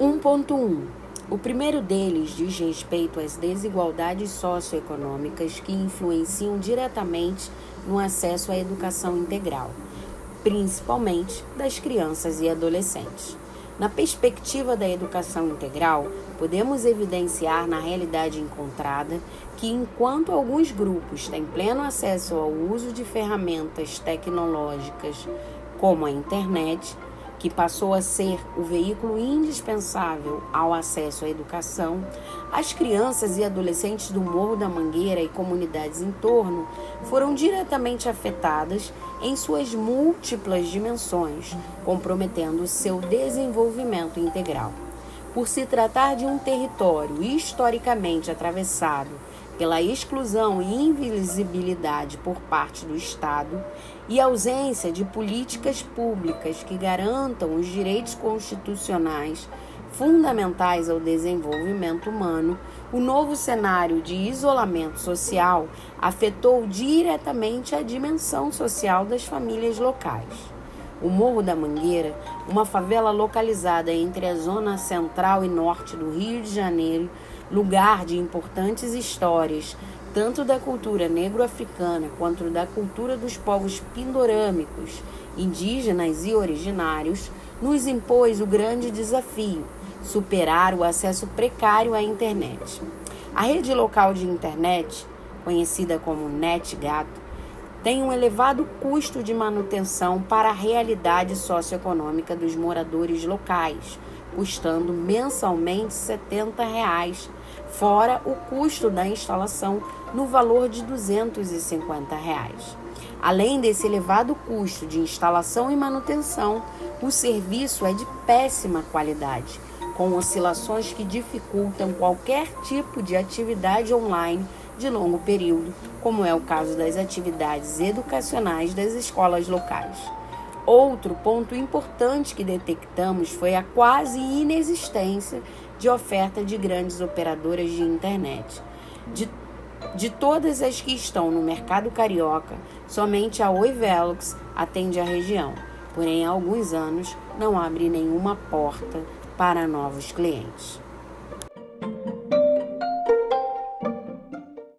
1.1 O primeiro deles diz respeito às desigualdades socioeconômicas que influenciam diretamente no acesso à educação integral, principalmente das crianças e adolescentes. Na perspectiva da educação integral, podemos evidenciar na realidade encontrada que, enquanto alguns grupos têm pleno acesso ao uso de ferramentas tecnológicas como a internet, que passou a ser o veículo indispensável ao acesso à educação, as crianças e adolescentes do Morro da Mangueira e comunidades em torno foram diretamente afetadas em suas múltiplas dimensões, comprometendo seu desenvolvimento integral. Por se tratar de um território historicamente atravessado pela exclusão e invisibilidade por parte do Estado e ausência de políticas públicas que garantam os direitos constitucionais fundamentais ao desenvolvimento humano, o novo cenário de isolamento social afetou diretamente a dimensão social das famílias locais. O Morro da Mangueira, uma favela localizada entre a zona central e norte do Rio de Janeiro, lugar de importantes histórias, tanto da cultura negro-africana quanto da cultura dos povos pindorâmicos, indígenas e originários, nos impôs o grande desafio: superar o acesso precário à internet. A rede local de internet, conhecida como NetGato, tem um elevado custo de manutenção para a realidade socioeconômica dos moradores locais, custando mensalmente 70 reais, fora o custo da instalação no valor de 250 reais. Além desse elevado custo de instalação e manutenção, o serviço é de péssima qualidade, com oscilações que dificultam qualquer tipo de atividade online de longo período, como é o caso das atividades educacionais das escolas locais. Outro ponto importante que detectamos foi a quase inexistência de oferta de grandes operadoras de internet. De, de todas as que estão no mercado carioca, somente a Oi Velox atende a região, porém há alguns anos não abre nenhuma porta para novos clientes.